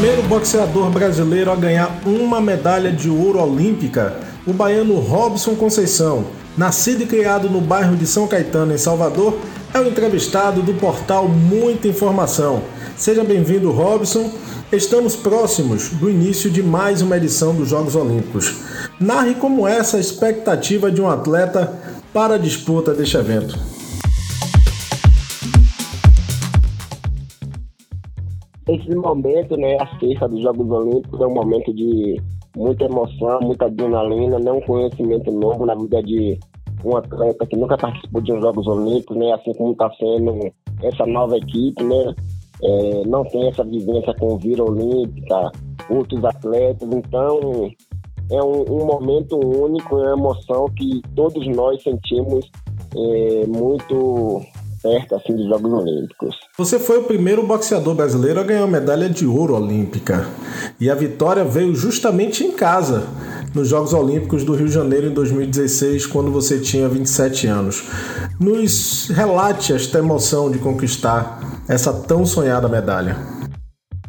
primeiro boxeador brasileiro a ganhar uma medalha de ouro olímpica, o baiano Robson Conceição, nascido e criado no bairro de São Caetano, em Salvador, é o entrevistado do portal Muita Informação. Seja bem-vindo, Robson. Estamos próximos do início de mais uma edição dos Jogos Olímpicos. Narre como é essa expectativa de um atleta para a disputa deste evento. Esse momento, né, a sexta dos Jogos Olímpicos é um momento de muita emoção, muita adrenalina, né, um conhecimento novo na vida de um atleta que nunca participou de uns Jogos Olímpicos, né, assim como está sendo essa nova equipe, né, é, não tem essa vivência com Vira Olímpica, outros atletas, então é um, um momento único, é uma emoção que todos nós sentimos é, muito perto assim, dos Jogos Olímpicos. Você foi o primeiro boxeador brasileiro a ganhar uma medalha de ouro olímpica. E a vitória veio justamente em casa, nos Jogos Olímpicos do Rio de Janeiro em 2016, quando você tinha 27 anos. Nos relate esta emoção de conquistar essa tão sonhada medalha.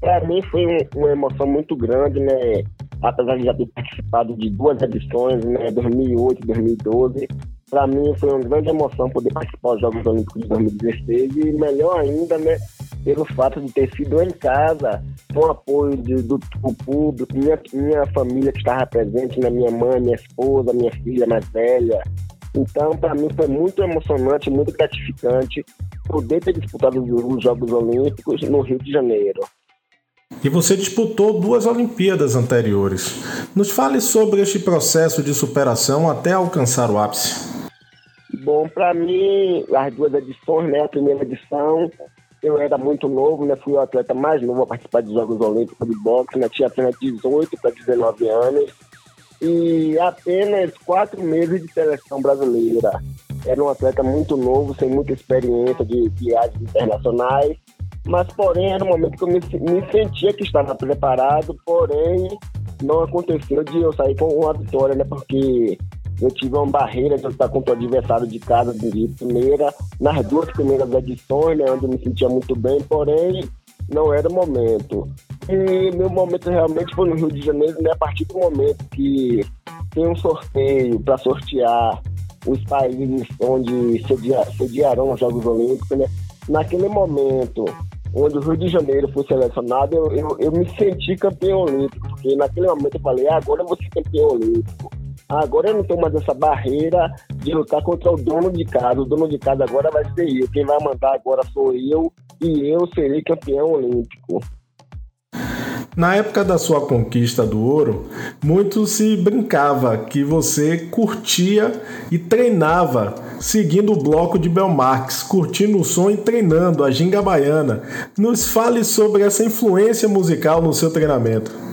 Para mim foi uma emoção muito grande, né? Apesar de já ter participado de duas edições, né? 2008 e 2012 para mim foi uma grande emoção poder participar dos Jogos Olímpicos de 2016 e melhor ainda, né, pelo fato de ter sido em casa, com o apoio de, do, do, público, minha, minha família que estava presente, né, minha mãe, minha esposa, minha filha mais velha. Então, para mim foi muito emocionante, muito gratificante poder ter disputado os Jogos Olímpicos no Rio de Janeiro. E você disputou duas Olimpíadas anteriores. Nos fale sobre este processo de superação até alcançar o ápice. Bom, para mim, as duas edições, né? A primeira edição, eu era muito novo, né? Fui o atleta mais novo a participar dos Jogos Olímpicos de boxe, né? Tinha apenas 18 para 19 anos e apenas quatro meses de seleção brasileira. Era um atleta muito novo, sem muita experiência de viagens internacionais, mas porém era um momento que eu me, me sentia que estava preparado, porém não aconteceu de eu sair com uma vitória, né? Porque eu tive uma barreira de eu estar contra o adversário de casa de primeira, nas duas primeiras edições, né, onde eu me sentia muito bem, porém não era o momento. E meu momento realmente foi no Rio de Janeiro, né, a partir do momento que tem um sorteio para sortear os países onde sediarão os Jogos Olímpicos, né? Naquele momento, onde o Rio de Janeiro foi selecionado, eu, eu, eu me senti campeão olímpico, porque naquele momento eu falei, ah, agora eu vou ser campeão olímpico. Agora eu não tenho mais essa barreira de lutar contra o dono de casa. O dono de casa agora vai ser eu. Quem vai mandar agora sou eu e eu serei campeão olímpico. Na época da sua conquista do ouro, muito se brincava que você curtia e treinava seguindo o bloco de Belmarx, curtindo o som e treinando a ginga baiana. Nos fale sobre essa influência musical no seu treinamento.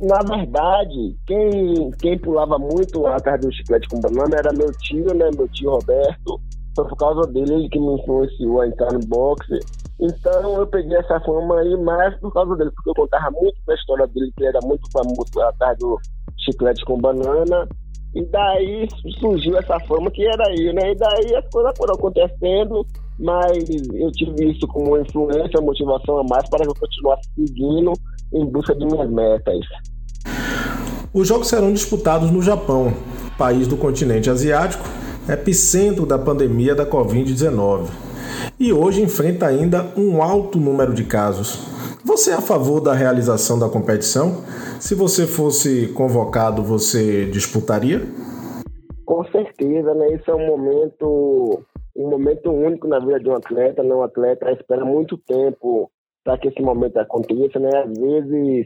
Na verdade, quem, quem pulava muito atrás do chiclete com banana era meu tio, né? Meu tio Roberto. Foi por causa dele ele que me influenciou a entrar no boxe. Então eu peguei essa fama aí mais por causa dele, porque eu contava muito da história dele, que era muito famoso atrás do chiclete com banana. E daí surgiu essa fama que era eu, né? E daí as coisas foram acontecendo, mas eu tive isso como influência, motivação a mais para eu continuar seguindo em busca de minhas metas. Os jogos serão disputados no Japão, país do continente asiático, epicentro da pandemia da Covid-19, e hoje enfrenta ainda um alto número de casos. Você é a favor da realização da competição? Se você fosse convocado, você disputaria? Com certeza, né? Esse é um momento, um momento único na vida de um atleta, né? Um atleta espera muito tempo para que esse momento aconteça, né? Às vezes,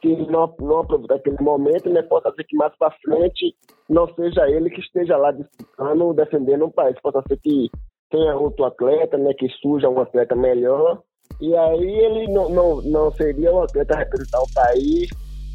se não, não aproveitar aquele momento, né, possa ser que mais para frente não seja ele que esteja lá disputando, defendendo o país, possa ser que tenha outro atleta, né, que surja um atleta melhor, e aí ele não, não, não seria o atleta representar o país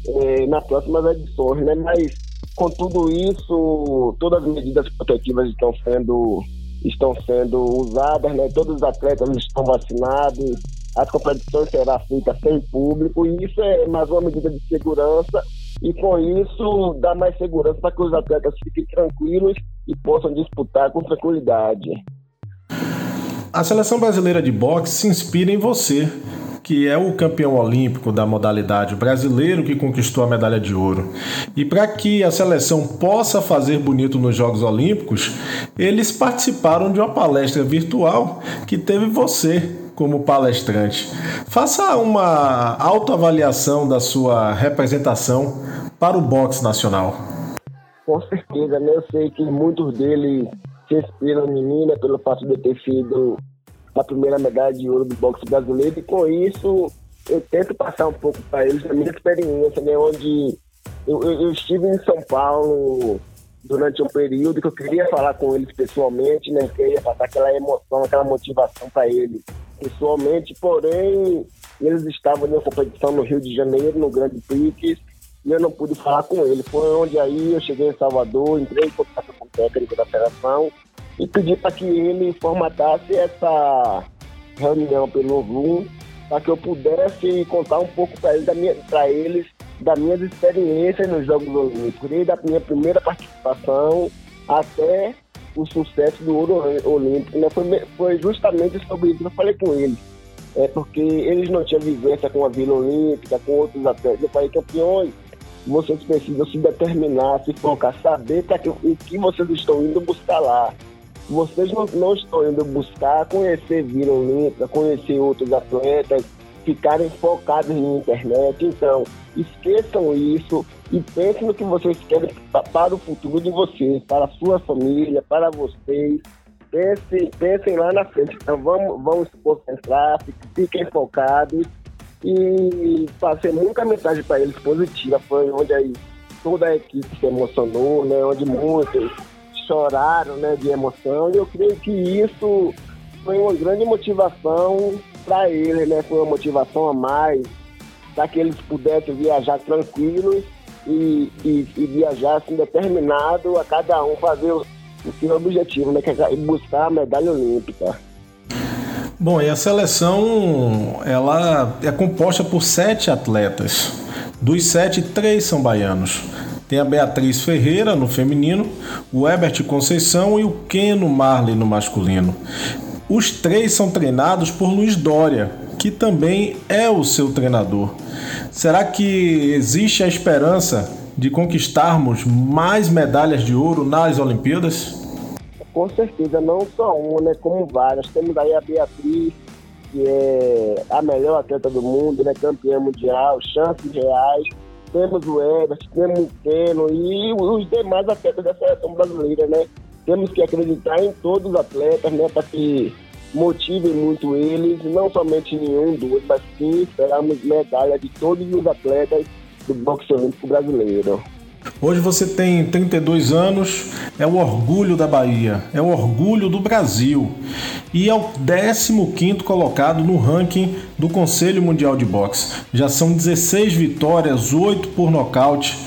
eh, nas próximas edições, né? Mas com tudo isso, todas as medidas protetivas estão sendo estão sendo usadas, né? Todos os atletas estão vacinados, as competições serão feitas sem público, e isso é mais uma medida de segurança, e com isso dá mais segurança para que os atletas fiquem tranquilos e possam disputar com tranquilidade. A seleção brasileira de boxe se inspira em você, que é o campeão olímpico da modalidade brasileiro que conquistou a medalha de ouro. E para que a seleção possa fazer bonito nos Jogos Olímpicos, eles participaram de uma palestra virtual que teve você como palestrante. Faça uma autoavaliação da sua representação para o boxe nacional. Com certeza, né? Eu sei que muitos deles se inspiram em mim, né, pelo fato de eu ter sido a primeira medalha de ouro do boxe brasileiro e com isso eu tento passar um pouco para eles a minha experiência, né, onde eu, eu, eu, estive em São Paulo durante um período que eu queria falar com eles pessoalmente, né, queria passar aquela emoção, aquela motivação para eles pessoalmente, porém eles estavam em uma competição no Rio de Janeiro, no Grande Prix, e eu não pude falar com eles. Foi onde aí eu cheguei em Salvador, entrei em contato com o técnico da federação e pedi para que ele formatasse essa reunião pelo Zoom para que eu pudesse contar um pouco para eles, da eles das minhas experiências nos Jogos Olímpicos, desde a minha primeira participação até o sucesso do ouro olímpico. Né? Foi, foi justamente sobre isso que eu falei com eles. É porque eles não tinham vivência com a Vila Olímpica, com outros atletas. Eu falei, campeões, vocês precisam se determinar, se focar, saber que, o que vocês estão indo buscar lá vocês não, não estão indo buscar conhecer Vila Olímpica, conhecer outros atletas, ficarem focados na internet. Então, esqueçam isso e pensem no que vocês querem para o futuro de vocês, para a sua família, para vocês. Pensem, pensem lá na frente. Então, vamos, vamos se concentrar, fiquem focados e passei muita mensagem para eles positiva. Foi onde aí toda a equipe se emocionou, né? onde muitos choraram né, de emoção, e eu creio que isso foi uma grande motivação para eles, né? Foi uma motivação a mais para que eles pudessem viajar tranquilos e, e, e viajar assim, determinado a cada um fazer o, o seu objetivo, né? Que é buscar a medalha olímpica. Bom, e a seleção ela é composta por sete atletas. Dos sete, três são baianos. Tem a Beatriz Ferreira no feminino, o Herbert Conceição e o Keno Marley no masculino. Os três são treinados por Luiz Dória, que também é o seu treinador. Será que existe a esperança de conquistarmos mais medalhas de ouro nas Olimpíadas? Com certeza, não só uma, né, como várias. Temos aí a Beatriz, que é a melhor atleta do mundo, né, campeã mundial, chances reais temos o Everton, temos o Keno e os demais atletas da seleção brasileira, né? Temos que acreditar em todos os atletas, né? Para que motivem muito eles, não somente nenhum, dois, mas sim esperamos medalha de todos os atletas do boxe olímpico brasileiro. Hoje você tem 32 anos, é o orgulho da Bahia, é o orgulho do Brasil e é o 15 colocado no ranking do Conselho Mundial de Boxe. Já são 16 vitórias, 8 por nocaute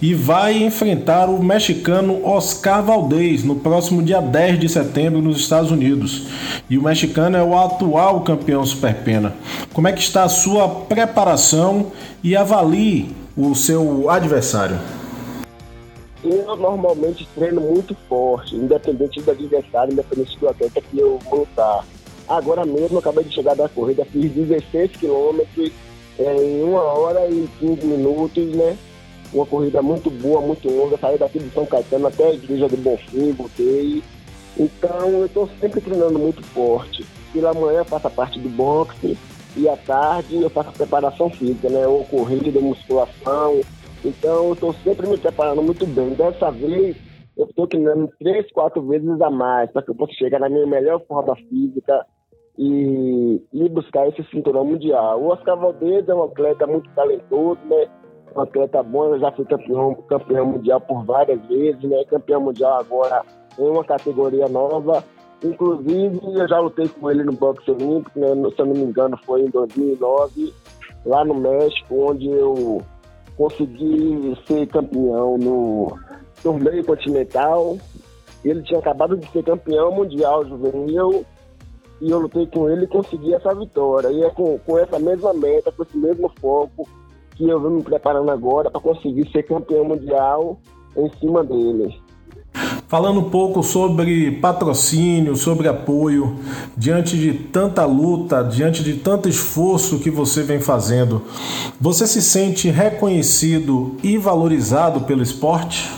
e vai enfrentar o mexicano Oscar Valdez no próximo dia 10 de setembro nos Estados Unidos. E o mexicano é o atual campeão superpena. Como é que está a sua preparação e avalie o seu adversário? Eu normalmente treino muito forte, independente do adversário, independente do atleta que eu vou lutar. Agora mesmo, eu acabei de chegar da corrida, fiz 16 quilômetros é, em uma hora e 15 minutos, né? Uma corrida muito boa, muito longa. Saí daqui de São Caetano até a igreja do Bonfim, voltei. Então, eu estou sempre treinando muito forte. Pela manhã eu faço a parte do boxe e à tarde eu faço a preparação física, né? Ou corrida, musculação, então, eu estou sempre me preparando muito bem. Dessa vez, eu estou treinando três, quatro vezes a mais para que eu possa chegar na minha melhor forma física e, e buscar esse cinturão mundial. O Oscar Valdez é um atleta muito talentoso, né? Um atleta bom, eu já fui campeão, campeão mundial por várias vezes, né? Campeão mundial agora em uma categoria nova. Inclusive, eu já lutei com ele no boxe olímpico, né? se eu não me engano, foi em 2009, lá no México, onde eu consegui ser campeão no torneio continental. Ele tinha acabado de ser campeão mundial juvenil e eu lutei com ele e consegui essa vitória. E é com, com essa mesma meta, com esse mesmo foco que eu venho me preparando agora para conseguir ser campeão mundial em cima dele. Falando um pouco sobre patrocínio, sobre apoio, diante de tanta luta, diante de tanto esforço que você vem fazendo. Você se sente reconhecido e valorizado pelo esporte?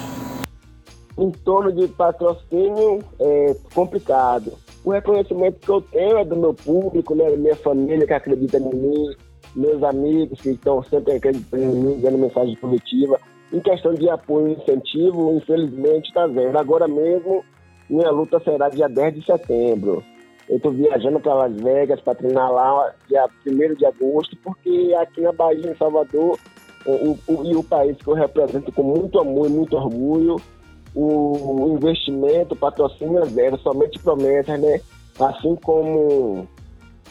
Em torno de patrocínio é complicado. O reconhecimento que eu tenho é do meu público, né, da minha família que acredita em mim, meus amigos que estão sempre acreditando em mim, dando mensagem positiva. Em questão de apoio e incentivo, infelizmente está vendo. Agora mesmo, minha luta será dia 10 de setembro. Eu estou viajando para Las Vegas para treinar lá dia 1 de agosto, porque aqui na Bahia, em Salvador, o, o, e o país que eu represento com muito amor e muito orgulho, o investimento, o patrocínio é zero, somente promessas, né? Assim como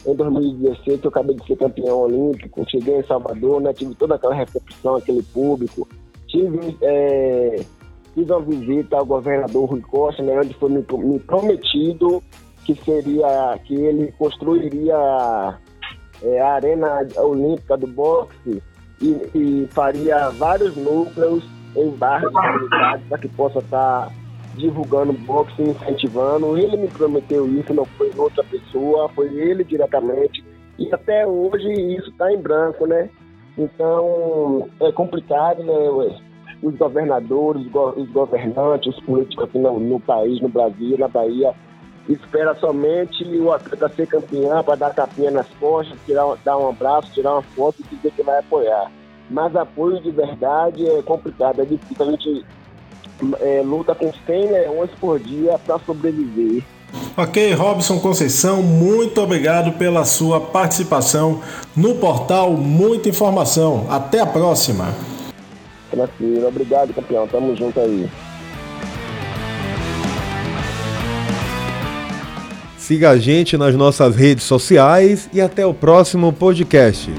em 2016 eu acabei de ser campeão olímpico, cheguei em Salvador, né? Tive toda aquela recepção, aquele público, tive, é, fiz uma visita ao governador Rui Costa, né, onde foi me, me prometido que seria que ele construiria é, a arena olímpica do boxe e, e faria vários núcleos em bairros para que possa estar tá divulgando boxe incentivando. Ele me prometeu isso, não foi outra pessoa, foi ele diretamente. E até hoje isso está em branco, né? Então é complicado, né? Os governadores, os governantes, os políticos aqui no, no país, no Brasil, na Bahia, espera somente o atleta ser campeão para dar tapinha nas costas, tirar, dar um abraço, tirar uma foto e dizer que vai apoiar. Mas apoio de verdade é complicado, é difícil. A gente é, luta com 100 leões por dia para sobreviver. Ok, Robson Conceição, muito obrigado pela sua participação no portal Muita Informação. Até a próxima. Tranquilo, obrigado, campeão. Tamo junto aí. Siga a gente nas nossas redes sociais e até o próximo podcast.